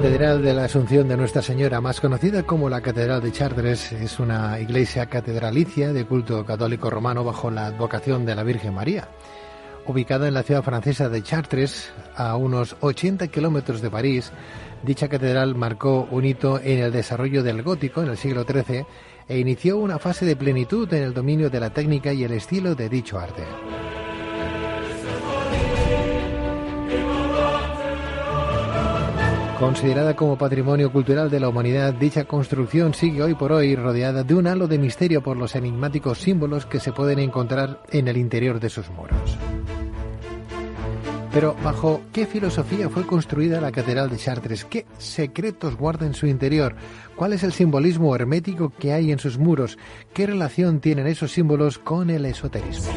Catedral de la Asunción de Nuestra Señora, más conocida como la Catedral de Chartres, es una iglesia catedralicia de culto católico romano bajo la advocación de la Virgen María. Ubicada en la ciudad francesa de Chartres, a unos 80 kilómetros de París, dicha catedral marcó un hito en el desarrollo del gótico en el siglo XIII e inició una fase de plenitud en el dominio de la técnica y el estilo de dicho arte. Considerada como patrimonio cultural de la humanidad, dicha construcción sigue hoy por hoy rodeada de un halo de misterio por los enigmáticos símbolos que se pueden encontrar en el interior de sus muros. Pero ¿bajo qué filosofía fue construida la Catedral de Chartres? ¿Qué secretos guarda en su interior? ¿Cuál es el simbolismo hermético que hay en sus muros? ¿Qué relación tienen esos símbolos con el esoterismo?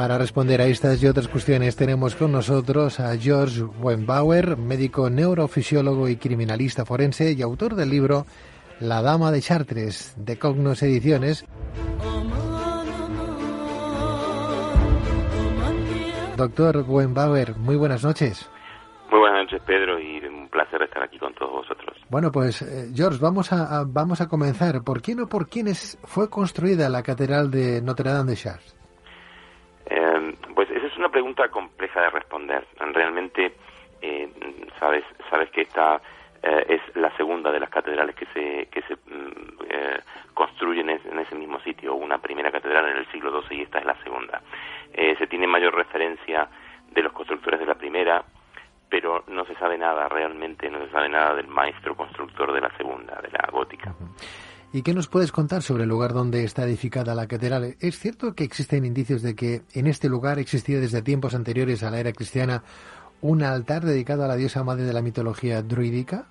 Para responder a estas y otras cuestiones tenemos con nosotros a George Wenbauer, médico neurofisiólogo y criminalista forense y autor del libro La Dama de Chartres, de Cognos Ediciones. Doctor Wenbauer, muy buenas noches. Muy buenas noches, Pedro, y un placer estar aquí con todos vosotros. Bueno, pues eh, George, vamos a, vamos a comenzar. ¿Por quién o por quiénes fue construida la Catedral de Notre Dame de Chartres? Pregunta compleja de responder. Realmente, eh, sabes, sabes que esta eh, es la segunda de las catedrales que se, que se mm, eh, construyen en ese mismo sitio. Una primera catedral en el siglo XII y esta es la segunda. Eh, se tiene mayor referencia de los constructores de la primera, pero no se sabe nada realmente, no se sabe nada del maestro constructor de la segunda, de la gótica. ¿Y qué nos puedes contar sobre el lugar donde está edificada la catedral? ¿Es cierto que existen indicios de que en este lugar existía desde tiempos anteriores a la era cristiana un altar dedicado a la diosa madre de la mitología druídica?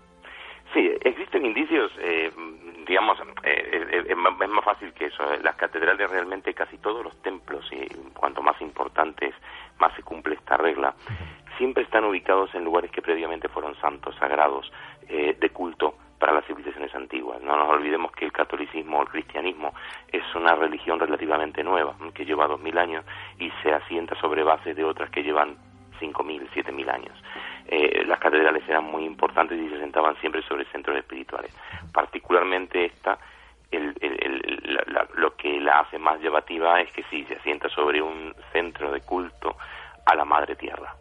Sí, existen indicios, eh, digamos, eh, es más fácil que eso. Las catedrales realmente, casi todos los templos, y cuanto más importantes, más se cumple esta regla, siempre están ubicados en lugares que previamente fueron santos, sagrados, eh, de culto para las civilizaciones antiguas. No nos olvidemos que el catolicismo o el cristianismo es una religión relativamente nueva, que lleva dos mil años y se asienta sobre bases de otras que llevan cinco mil, siete mil años. Eh, las catedrales eran muy importantes y se sentaban siempre sobre centros espirituales. Particularmente esta, el, lo que la hace más llamativa es que sí, se asienta sobre un centro de culto a la Madre Tierra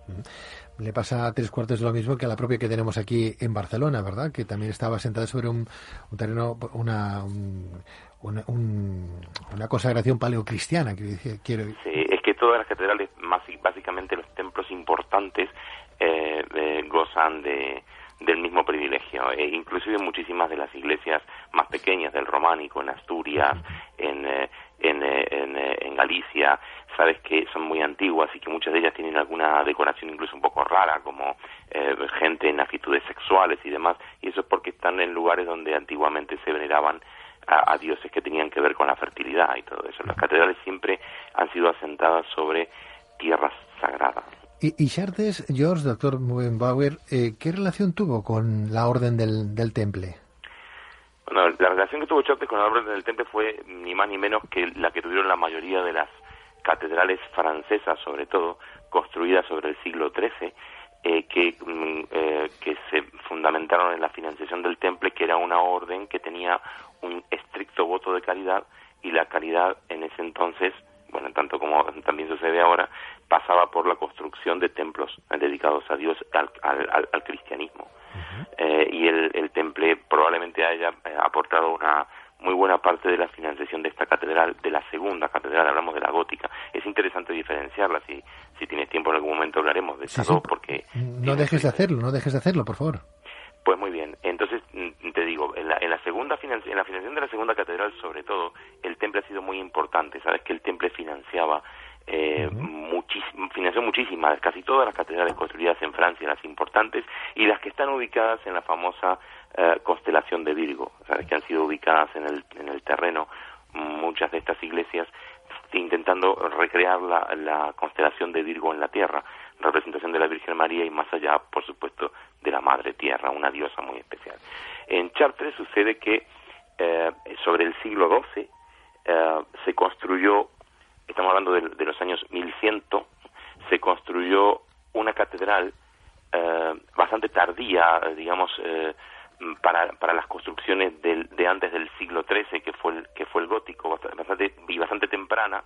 le pasa a tres cuartos de lo mismo que a la propia que tenemos aquí en Barcelona, ¿verdad? Que también estaba sentada sobre un, terreno, una, una, una, consagración paleocristiana, quiero Sí, es que todas las catedrales, más, básicamente los templos importantes, eh, eh, gozan de, del mismo privilegio. E inclusive muchísimas de las iglesias más pequeñas del románico, en Asturias, en, eh, en, Galicia, sabes que son muy antiguas y que muchas de ellas tienen alguna decoración incluso un poco rara, como eh, gente en actitudes sexuales y demás, y eso es porque están en lugares donde antiguamente se veneraban a, dioses que tenían que ver con la fertilidad y todo eso. Las catedrales siempre han sido asentadas sobre tierras sagradas. Y, y George, doctor Muenbauer, eh, ¿qué relación tuvo con la orden del, del Temple? Bueno, la relación que tuvo Chartres con la orden del Temple fue ni más ni menos que la que tuvieron la mayoría de las catedrales francesas, sobre todo, construidas sobre el siglo XIII, eh, que, mm, eh, que se fundamentaron en la financiación del temple, que era una orden que tenía un estricto voto de caridad y la caridad en ese entonces, bueno, tanto como también sucede ahora, pasaba por la construcción de templos dedicados a Dios, al cristianismo. eh, y el, el temple probablemente haya eh, aportado una muy buena parte de la financiación de esta catedral, de la segunda catedral, hablamos de la gótica. Es interesante diferenciarla, si, si tienes tiempo en algún momento hablaremos de estas dos, porque... No dejes de hacerlo, no dejes de hacerlo, por favor. Pues muy bien, entonces mm, te digo, en la, en la segunda en la financiación de la segunda catedral, sobre todo, el temple ha sido muy importante. Sabes que el temple financiaba eh, financió muchísimas, casi todas las catedrales construidas en Francia, las importantes, y las que están ubicadas en la famosa eh, constelación de Virgo, sabes que han sido ubicadas en el, en el terreno muchas de estas iglesias intentando recrear la, la constelación de Virgo en la Tierra, representación de la Virgen María y más allá, por supuesto, de la Madre Tierra, una diosa muy especial. En Chartres sucede que eh, sobre el siglo XII eh, se construyó estamos hablando de, los años 1100, se construyó catedral bastante tardía, digamos, para, para las construcciones del, de antes del siglo XIII, que fue el, que fue el gótico, bastante, y bastante temprana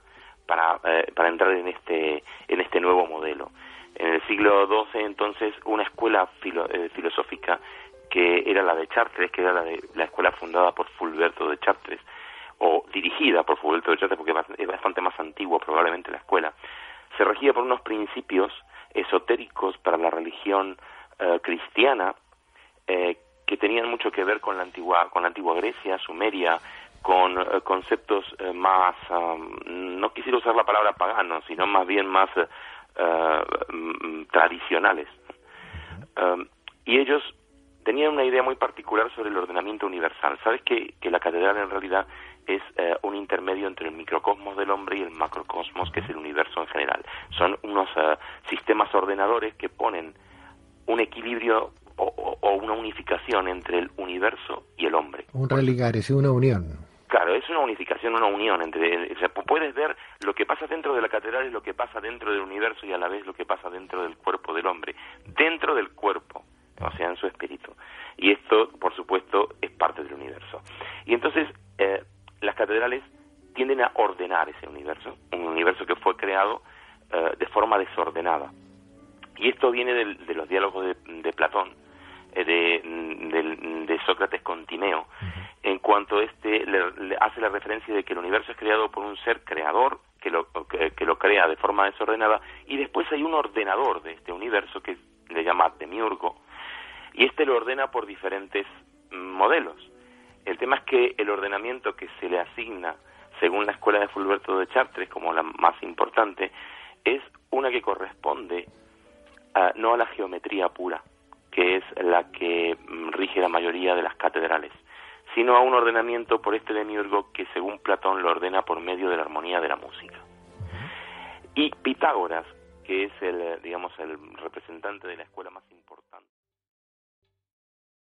para, para entrar en este, en este nuevo modelo. En el siglo XII, entonces, una escuela filosófica que era la de Chartres, que era la, de, la escuela fundada por Fulberto de Chartres, o dirigida por Fulberto de Chartres, porque es bastante más antigua probablemente la escuela, se regía por unos principios esotéricos para la religión eh, cristiana eh, que tenían mucho que ver con la antigua, con la antigua Grecia, Sumeria, con eh, conceptos más, no quisiera usar la palabra pagano, sino más bien más mm, tradicionales. y ellos tenían una idea muy particular sobre el ordenamiento universal. Sabes que, que la catedral en realidad es eh, un intermedio entre el microcosmos del hombre y el macrocosmos, que es el universo en general. Son unos eh, sistemas ordenadores que ponen un equilibrio o, una unificación entre el universo y el hombre. Un religar, es una unión. Claro, es una unificación, una unión entre, o sea, puedes ver lo que pasa dentro de la catedral es lo que pasa dentro del universo y a la vez lo que pasa dentro del cuerpo del hombre, dentro del cuerpo o sea, en su espíritu. Y esto, por supuesto, es parte del universo. Y entonces, eh, las catedrales tienden a ordenar ese universo, un universo que fue creado eh, de forma desordenada. Y esto viene de los diálogos de, Platón, eh, de, de, Sócrates con Timeo, en cuanto este le, hace la referencia de que el universo es creado por un ser creador que lo, que lo crea de forma desordenada, y después hay un ordenador de este universo que le llama Demiurgo, y este lo ordena por diferentes modelos. El tema es que el ordenamiento que se le asigna, según la escuela de Fulberto de Chartres, como la más importante, es una que corresponde no a la geometría pura, que es la que mm, rige la mayoría de las catedrales, sino a un ordenamiento por este demiurgo que según Platón lo ordena por medio de la armonía de la música. Y Pitágoras, que es el, digamos, el representante de la escuela más importante.